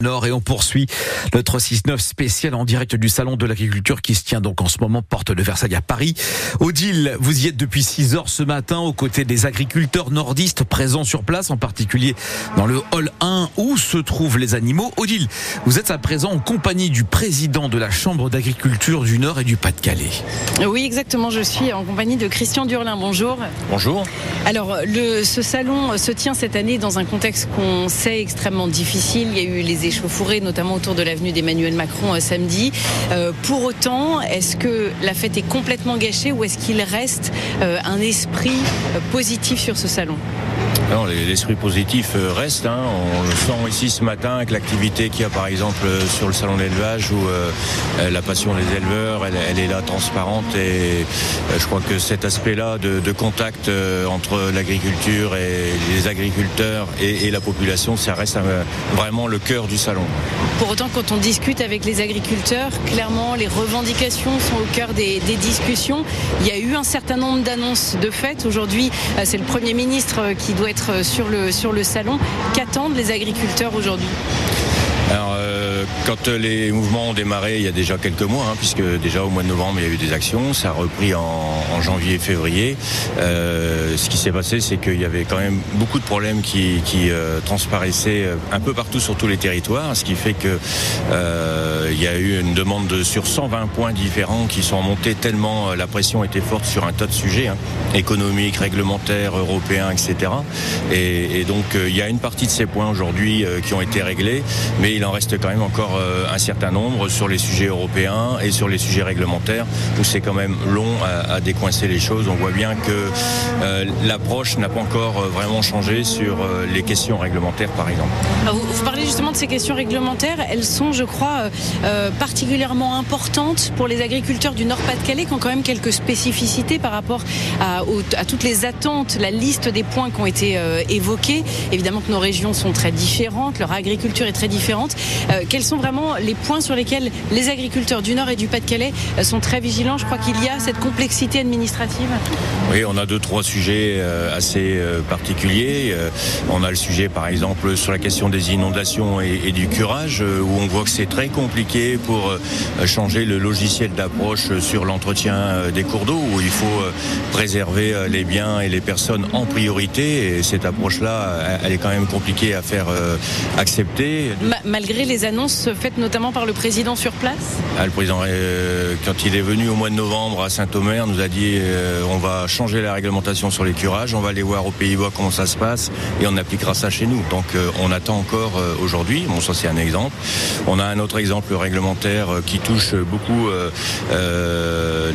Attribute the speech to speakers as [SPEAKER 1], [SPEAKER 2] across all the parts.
[SPEAKER 1] Nord et on poursuit notre 6-9 spécial en direct du Salon de l'Agriculture qui se tient donc en ce moment porte de Versailles à Paris. Odile, vous y êtes depuis 6 heures ce matin aux côtés des agriculteurs nordistes présents sur place, en particulier dans le hall 1 où se trouvent les animaux. Odile, vous êtes à présent en compagnie du président de la Chambre d'agriculture du Nord et du Pas-de-Calais.
[SPEAKER 2] Oui, exactement. Je suis en compagnie de Christian Durlin. Bonjour.
[SPEAKER 3] Bonjour.
[SPEAKER 2] Alors, le, ce salon se tient cette année dans un contexte qu'on sait extrêmement difficile. Il y a eu les échauffourées, notamment autour de l'avenue d'Emmanuel Macron euh, samedi. Euh, pour autant, est-ce que la fête est complètement gâchée ou est-ce qu'il reste euh, un esprit positif sur ce salon?
[SPEAKER 3] L'esprit positif reste. Hein. On le sent ici ce matin avec l'activité qu'il y a par exemple sur le salon d'élevage où la passion des éleveurs, elle, est là transparente et je crois que cet aspect-là de, contact entre l'agriculture et les agriculteurs et, la population, ça reste vraiment le cœur du salon.
[SPEAKER 2] Pour autant, quand on discute avec les agriculteurs, clairement, les revendications sont au cœur des, discussions. Il y a eu un certain nombre d'annonces de fait. Aujourd'hui, euh, c'est le Premier ministre qui doit être sur le, sur le salon. Qu'attendent les agriculteurs aujourd'hui?
[SPEAKER 3] Alors, euh, quand les mouvements ont démarré il y a déjà quelques mois, hein, puisque déjà au mois de novembre il y a eu des actions, ça a repris en, janvier février. Euh, ce qui s'est passé, c'est qu'il y avait quand même beaucoup de problèmes qui, euh, transparaissaient un peu partout sur tous les territoires, ce qui fait que il y a eu une demande sur 120 points différents qui sont montés tellement la pression était forte sur un tas de sujets, hein, économiques, réglementaires, européens, etc. Et, et donc il y a une partie de ces points aujourd'hui qui ont été réglés, mais il en reste quand même encore euh, un certain nombre sur les sujets européens et sur les sujets réglementaires où c'est quand même long à, décoincer les choses. On voit bien que euh, l'approche n'a pas encore euh, vraiment changé sur les questions réglementaires par exemple.
[SPEAKER 2] Ah, vous, parlez justement de ces questions réglementaires. Elles sont, je crois, particulièrement importantes pour les agriculteurs du Nord-Pas-de-Calais qui ont quand même quelques spécificités par rapport à, à, toutes les attentes, la liste des points qui ont été évoqués. Évidemment que nos régions sont très différentes, leur agriculture est très différente. Euh, quels sont vraiment les points sur lesquels les agriculteurs du Nord et du Pas-de-Calais euh, sont très vigilants? Je crois qu'il y a cette complexité administrative.
[SPEAKER 3] Oui, on a deux, trois sujets euh, assez particuliers. On a le sujet, par exemple, sur la question des inondations et, du curage, où on voit que c'est très compliqué pour changer le logiciel d'approche sur l'entretien des cours d'eau, où il faut préserver les biens et les personnes en priorité. Et cette approche-là, elle est quand même compliquée à faire accepter
[SPEAKER 2] malgré les annonces faites notamment par le président sur place
[SPEAKER 3] ah, Le président, euh, quand il est venu au mois de novembre à Saint-Omer, nous a dit euh, on va changer la réglementation sur les curages, on va aller voir aux Pays-Bas comment ça se passe et on appliquera ça chez nous. Donc euh, on attend encore aujourd'hui. Bon, ça c'est un exemple. On a un autre exemple réglementaire qui touche beaucoup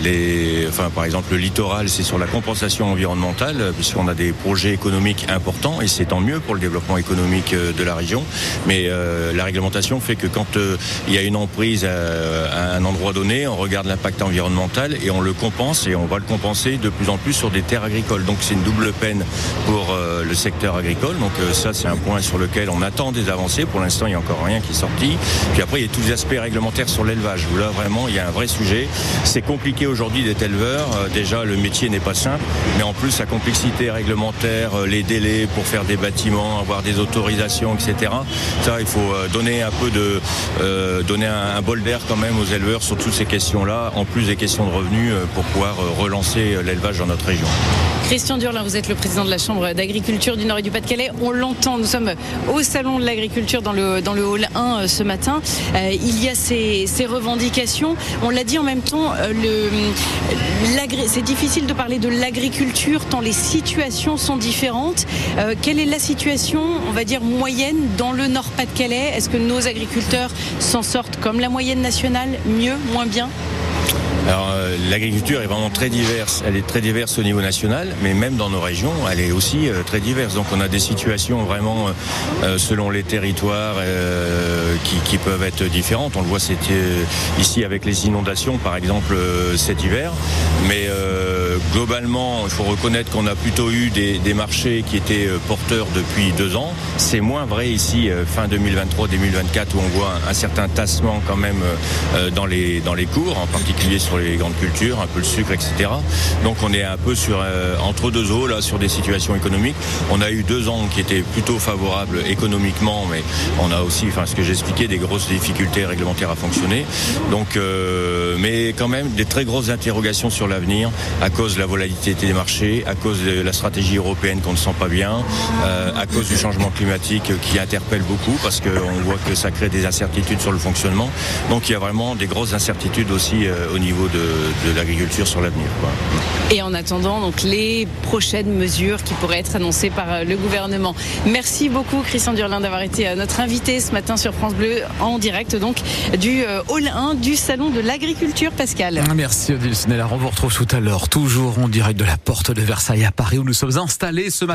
[SPEAKER 3] les, enfin par exemple le littoral, c'est sur la compensation environnementale puisqu'on a des projets économiques importants et c'est tant mieux pour le développement économique de la région. Mais la réglementation fait que quand euh, il y a une emprise à, un endroit donné, on regarde l'impact environnemental et on le compense et on va le compenser de plus en plus sur des terres agricoles. Donc c'est une double peine pour euh, le secteur agricole. Donc euh, ça c'est un point sur lequel on attend des avancées. Pour l'instant il n'y a encore rien qui est sorti. Puis après il y a tous les aspects réglementaires sur l'élevage là vraiment il y a un vrai sujet. C'est compliqué aujourd'hui d'être éleveur. déjà le métier n'est pas simple, mais en plus la complexité réglementaire, les délais pour faire des bâtiments, avoir des autorisations, etc. Ça il faut euh, donner euh, un, bol d'air quand même aux éleveurs sur toutes ces questions-là, en plus des questions de revenus euh, pour pouvoir relancer l'élevage dans notre région.
[SPEAKER 2] Christian Durlin, vous êtes le président de la Chambre d'agriculture du Nord et du Pas-de-Calais. On l'entend, nous sommes au Salon de l'agriculture dans le, hall 1 ce matin. il y a ces, ces revendications. On l'a dit en même temps, c'est difficile de parler de l'agriculture tant les situations sont différentes. quelle est la situation, on va dire, moyenne dans le Nord-Pas-de-Calais est-ce que nos agriculteurs s'en sortent comme la moyenne nationale, mieux, moins bien?
[SPEAKER 3] Alors euh, l'agriculture est vraiment très diverse. Elle est très diverse au niveau national, mais même dans nos régions, elle est aussi euh, très diverse. Donc on a des situations vraiment euh, selon les territoires qui, peuvent être différentes. On le voit ici avec les inondations, par exemple, cet hiver. Mais globalement, il faut reconnaître qu'on a plutôt eu des, marchés qui étaient porteurs depuis deux ans. C'est moins vrai ici, fin 2023-2024, où on voit un, certain tassement quand même dans les, dans les cours, en particulier sur les grandes cultures, un peu le sucre, etc. Donc on est un peu sur, entre deux eaux, là, sur des situations économiques. On a eu deux ans qui étaient plutôt favorables économiquement, mais on a aussi, enfin, ce que j'expliquais, des grosses difficultés réglementaires à fonctionner. Donc, euh, mais quand même des très grosses interrogations sur l'avenir à cause de la volatilité des marchés, à cause de la stratégie européenne qu'on ne sent pas bien, euh, à cause du changement climatique qui interpelle beaucoup parce qu'on voit que ça crée des incertitudes sur le fonctionnement. Donc, il y a vraiment des grosses incertitudes aussi euh, au niveau de, de l'agriculture sur l'avenir.
[SPEAKER 2] Et en attendant, donc les prochaines mesures qui pourraient être annoncées par euh, le gouvernement. Merci beaucoup Christian Durlin d'avoir été notre invité ce matin sur France Bleu en direct donc du hall 1 du salon de l'agriculture Pascal.
[SPEAKER 1] Merci Odile Snella. On vous retrouve tout à l'heure toujours en direct de la porte de Versailles à Paris où nous sommes installés ce matin.